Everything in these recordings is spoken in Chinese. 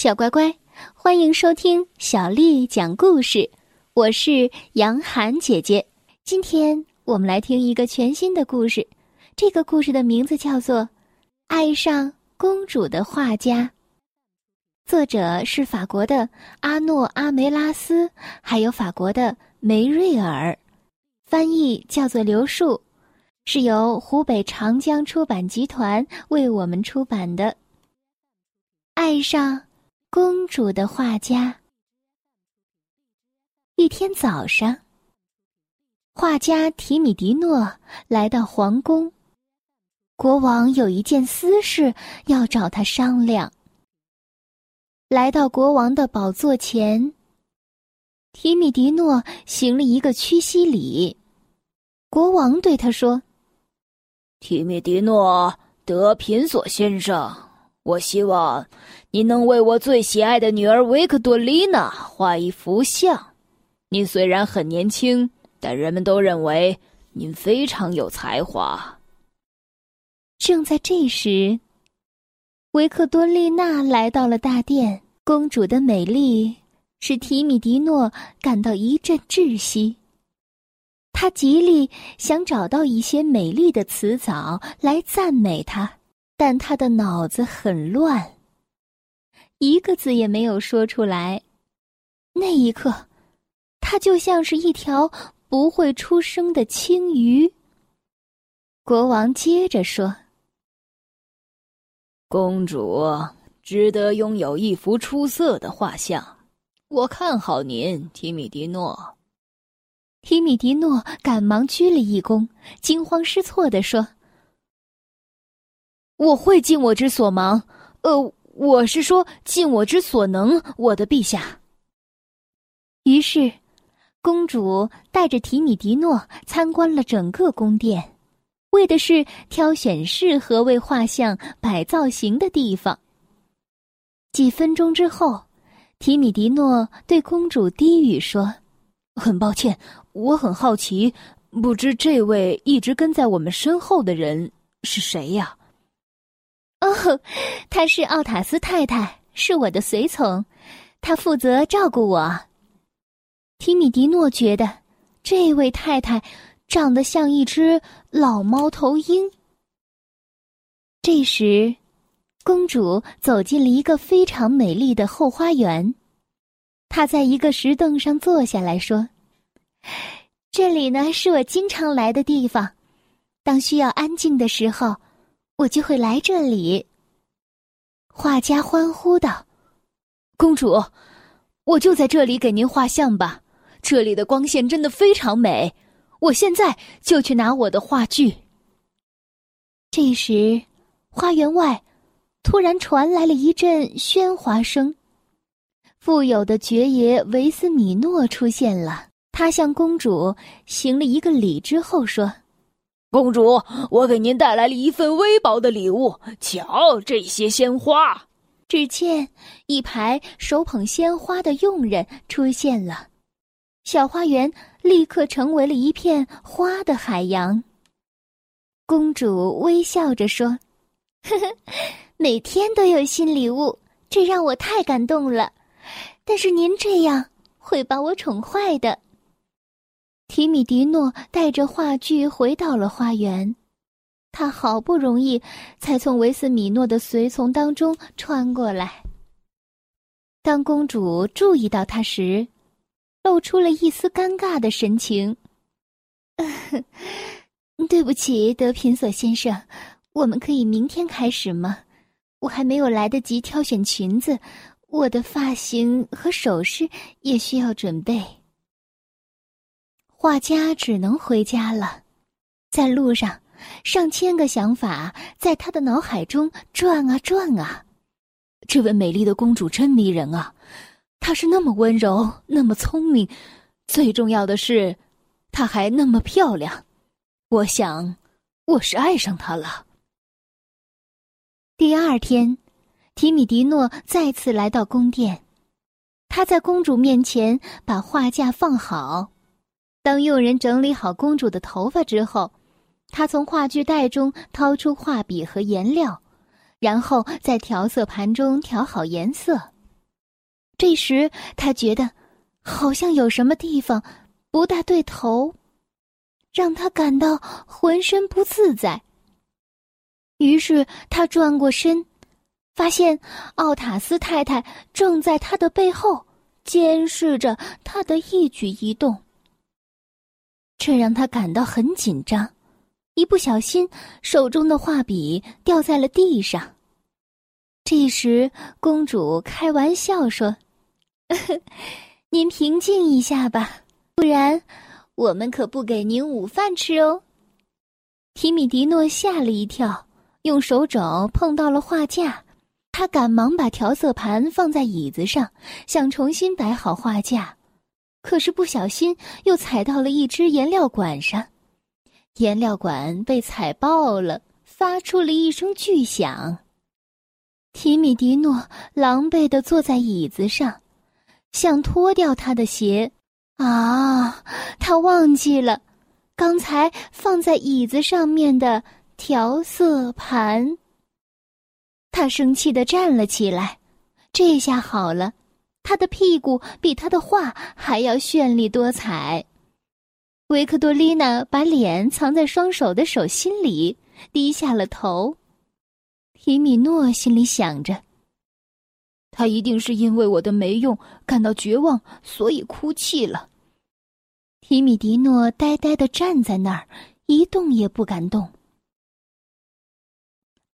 小乖乖，欢迎收听小丽讲故事。我是杨涵姐姐。今天我们来听一个全新的故事。这个故事的名字叫做《爱上公主的画家》，作者是法国的阿诺阿梅拉斯，还有法国的梅瑞尔，翻译叫做刘树，是由湖北长江出版集团为我们出版的。爱上。公主的画家。一天早上，画家提米迪诺来到皇宫，国王有一件私事要找他商量。来到国王的宝座前，提米迪诺行了一个屈膝礼。国王对他说：“提米迪诺，德品索先生，我希望。”您能为我最喜爱的女儿维克多丽娜画一幅像？您虽然很年轻，但人们都认为您非常有才华。正在这时，维克多丽娜来到了大殿。公主的美丽使提米迪诺感到一阵窒息。他极力想找到一些美丽的词藻来赞美她，但他的脑子很乱。一个字也没有说出来，那一刻，他就像是一条不会出声的青鱼。国王接着说：“公主值得拥有一幅出色的画像，我看好您，提米迪诺。”提米迪诺赶忙鞠了一躬，惊慌失措地说：“我会尽我之所忙。”呃。我是说，尽我之所能，我的陛下。于是，公主带着提米迪诺参观了整个宫殿，为的是挑选适合为画像摆造型的地方。几分钟之后，提米迪诺对公主低语说：“很抱歉，我很好奇，不知这位一直跟在我们身后的人是谁呀？”哦，她是奥塔斯太太，是我的随从，她负责照顾我。提米迪诺觉得，这位太太长得像一只老猫头鹰。这时，公主走进了一个非常美丽的后花园，她在一个石凳上坐下来说：“这里呢，是我经常来的地方，当需要安静的时候。”我就会来这里。画家欢呼道：“公主，我就在这里给您画像吧。这里的光线真的非常美。我现在就去拿我的画具。”这时，花园外突然传来了一阵喧哗声。富有的爵爷维斯米诺出现了，他向公主行了一个礼之后说。公主，我给您带来了一份微薄的礼物。瞧，这些鲜花。只见一排手捧鲜花的佣人出现了，小花园立刻成为了一片花的海洋。公主微笑着说：“呵呵，每天都有新礼物，这让我太感动了。但是您这样会把我宠坏的。”提米迪诺带着话剧回到了花园，他好不容易才从维斯米诺的随从当中穿过来。当公主注意到他时，露出了一丝尴尬的神情。“对不起，德品索先生，我们可以明天开始吗？我还没有来得及挑选裙子，我的发型和首饰也需要准备。”画家只能回家了，在路上，上千个想法在他的脑海中转啊转啊。这位美丽的公主真迷人啊，她是那么温柔，那么聪明，最重要的是，她还那么漂亮。我想，我是爱上她了。第二天，提米迪诺再次来到宫殿，他在公主面前把画架放好。当佣人整理好公主的头发之后，他从话剧袋中掏出画笔和颜料，然后在调色盘中调好颜色，这时他觉得，好像有什么地方不大对头，让他感到浑身不自在。于是他转过身，发现奥塔斯太太正在他的背后监视着他的一举一动。这让他感到很紧张，一不小心，手中的画笔掉在了地上。这时，公主开玩笑说：“ 您平静一下吧，不然我们可不给您午饭吃哦。”提米迪诺吓了一跳，用手肘碰到了画架，他赶忙把调色盘放在椅子上，想重新摆好画架。可是不小心又踩到了一只颜料管上，颜料管被踩爆了，发出了一声巨响。提米迪诺狼狈地坐在椅子上，想脱掉他的鞋，啊，他忘记了刚才放在椅子上面的调色盘。他生气地站了起来，这下好了。他的屁股比他的画还要绚丽多彩。维克多丽娜把脸藏在双手的手心里，低下了头。提米诺心里想着：“他一定是因为我的没用感到绝望，所以哭泣了。”提米迪诺呆呆的站在那儿，一动也不敢动。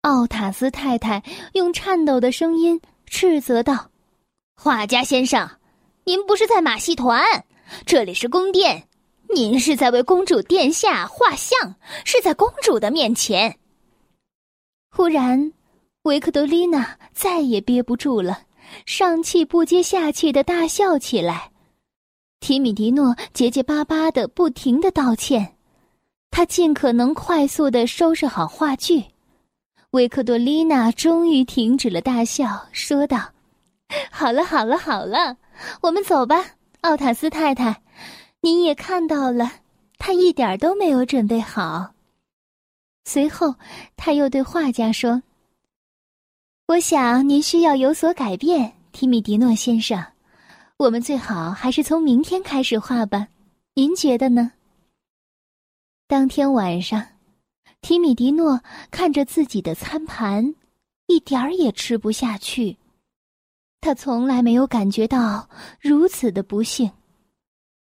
奥塔斯太太用颤抖的声音斥责道。画家先生，您不是在马戏团，这里是宫殿，您是在为公主殿下画像，是在公主的面前。忽然，维克多丽娜再也憋不住了，上气不接下气的大笑起来。提米迪诺结结巴巴的不停的道歉，他尽可能快速的收拾好话剧。维克多丽娜终于停止了大笑，说道。好了，好了，好了，我们走吧，奥塔斯太太。您也看到了，他一点都没有准备好。随后，他又对画家说：“我想您需要有所改变，提米迪诺先生。我们最好还是从明天开始画吧，您觉得呢？”当天晚上，提米迪诺看着自己的餐盘，一点儿也吃不下去。他从来没有感觉到如此的不幸。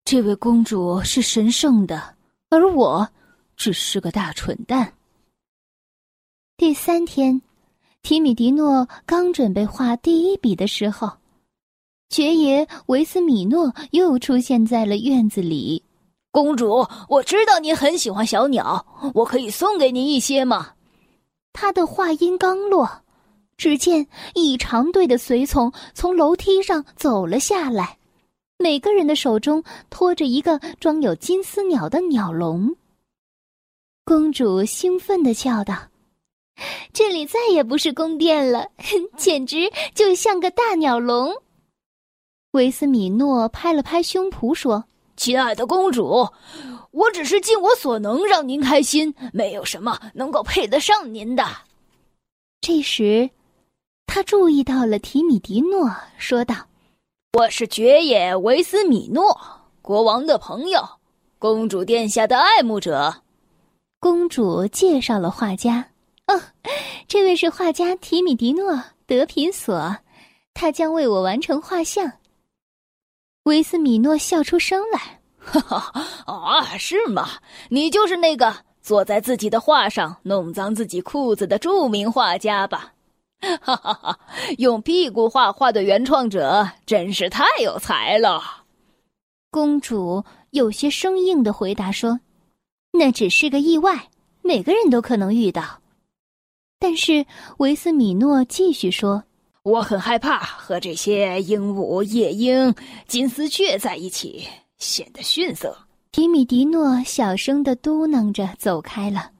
这位公主是神圣的，而我只是个大蠢蛋。第三天，提米迪诺刚准备画第一笔的时候，爵爷维斯米诺又出现在了院子里。公主，我知道您很喜欢小鸟，我可以送给您一些吗？他的话音刚落。只见一长队的随从从楼梯上走了下来，每个人的手中托着一个装有金丝鸟的鸟笼。公主兴奋的叫道：“这里再也不是宫殿了，简直就像个大鸟笼。”维斯米诺拍了拍胸脯说：“亲爱的公主，我只是尽我所能让您开心，没有什么能够配得上您的。”这时。他注意到了提米迪诺，说道：“我是爵爷维斯米诺，国王的朋友，公主殿下的爱慕者。”公主介绍了画家：“哦，这位是画家提米迪诺·德品索，他将为我完成画像。”维斯米诺笑出声来：“哈哈，啊，是吗？你就是那个坐在自己的画上弄脏自己裤子的著名画家吧？”哈哈哈！用屁股画画的原创者真是太有才了。公主有些生硬的回答说：“那只是个意外，每个人都可能遇到。”但是维斯米诺继续说：“我很害怕和这些鹦鹉、夜莺、金丝雀在一起，显得逊色。”提米迪诺小声的嘟囔着走开了。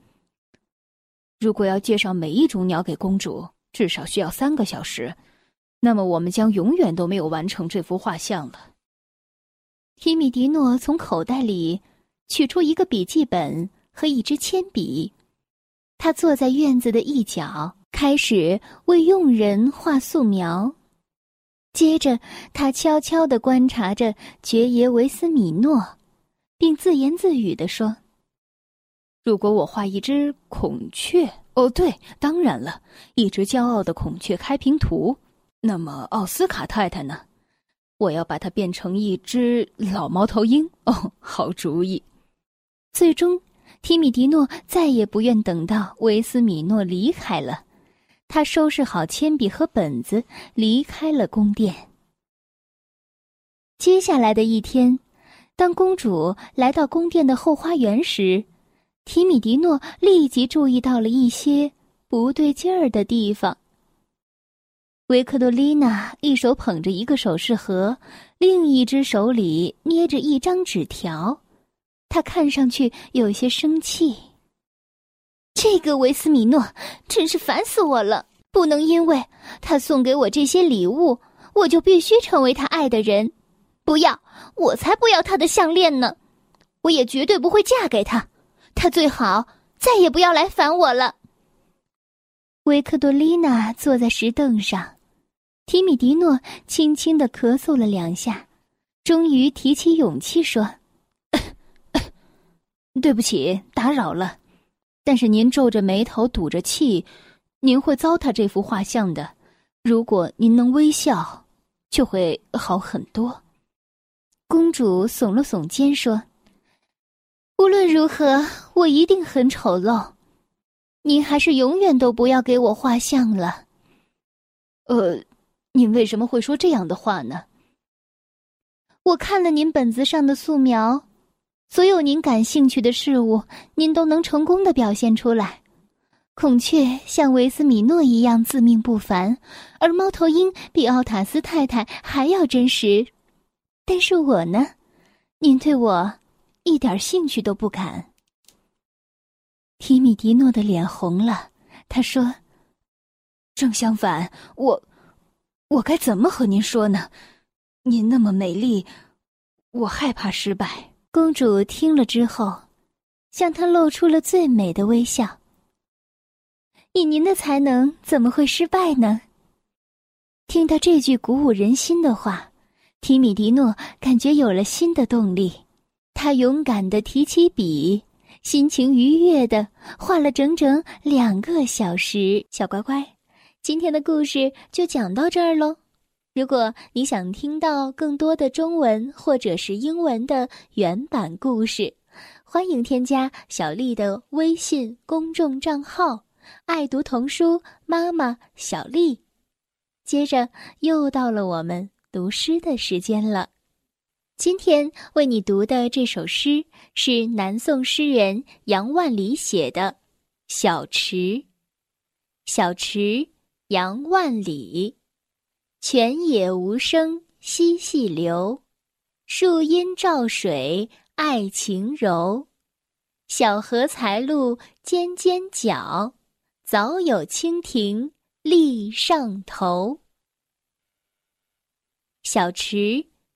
如果要介绍每一种鸟给公主。至少需要三个小时，那么我们将永远都没有完成这幅画像了。提米迪诺从口袋里取出一个笔记本和一支铅笔，他坐在院子的一角，开始为佣人画素描。接着，他悄悄地观察着爵爷维斯米诺，并自言自语地说：“如果我画一只孔雀，哦，对，当然了，一只骄傲的孔雀开屏图，那么奥斯卡太太呢？我要把它变成一只老猫头鹰。哦，好主意。”最终，提米迪诺再也不愿等到维斯米诺离开了。他收拾好铅笔和本子，离开了宫殿。接下来的一天，当公主来到宫殿的后花园时，提米迪诺立即注意到了一些不对劲儿的地方。维克多丽娜一手捧着一个首饰盒，另一只手里捏着一张纸条，她看上去有些生气。这个维斯米诺真是烦死我了！不能因为他送给我这些礼物，我就必须成为他爱的人。不要，我才不要他的项链呢！我也绝对不会嫁给他。他最好再也不要来烦我了。维克多丽娜坐在石凳上，提米迪诺轻轻的咳嗽了两下，终于提起勇气说：“对不起，打扰了。”但是您皱着眉头，赌着气，您会糟蹋这幅画像的。如果您能微笑，就会好很多。公主耸了耸肩说：“无论如何，我一定很丑陋。您还是永远都不要给我画像了。”呃，您为什么会说这样的话呢？我看了您本子上的素描。所有您感兴趣的事物，您都能成功的表现出来。孔雀像维斯米诺一样自命不凡，而猫头鹰比奥塔斯太太还要真实。但是我呢，您对我一点兴趣都不感。提米迪诺的脸红了，他说：“正相反，我，我该怎么和您说呢？您那么美丽，我害怕失败。”公主听了之后，向他露出了最美的微笑。以您的才能，怎么会失败呢？听到这句鼓舞人心的话，提米迪诺感觉有了新的动力。他勇敢的提起笔，心情愉悦的画了整整两个小时。小乖乖，今天的故事就讲到这儿喽。如果你想听到更多的中文或者是英文的原版故事，欢迎添加小丽的微信公众账号“爱读童书妈妈小丽”。接着又到了我们读诗的时间了。今天为你读的这首诗是南宋诗人杨万里写的《小池》。小池，杨万里。泉眼无声惜细流，树阴照水爱晴柔。小荷才露尖尖角，早有蜻蜓立上头。小池，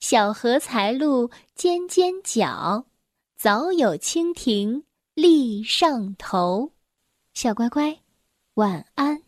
小荷才露尖尖角，早有蜻蜓立上头。小乖乖，晚安。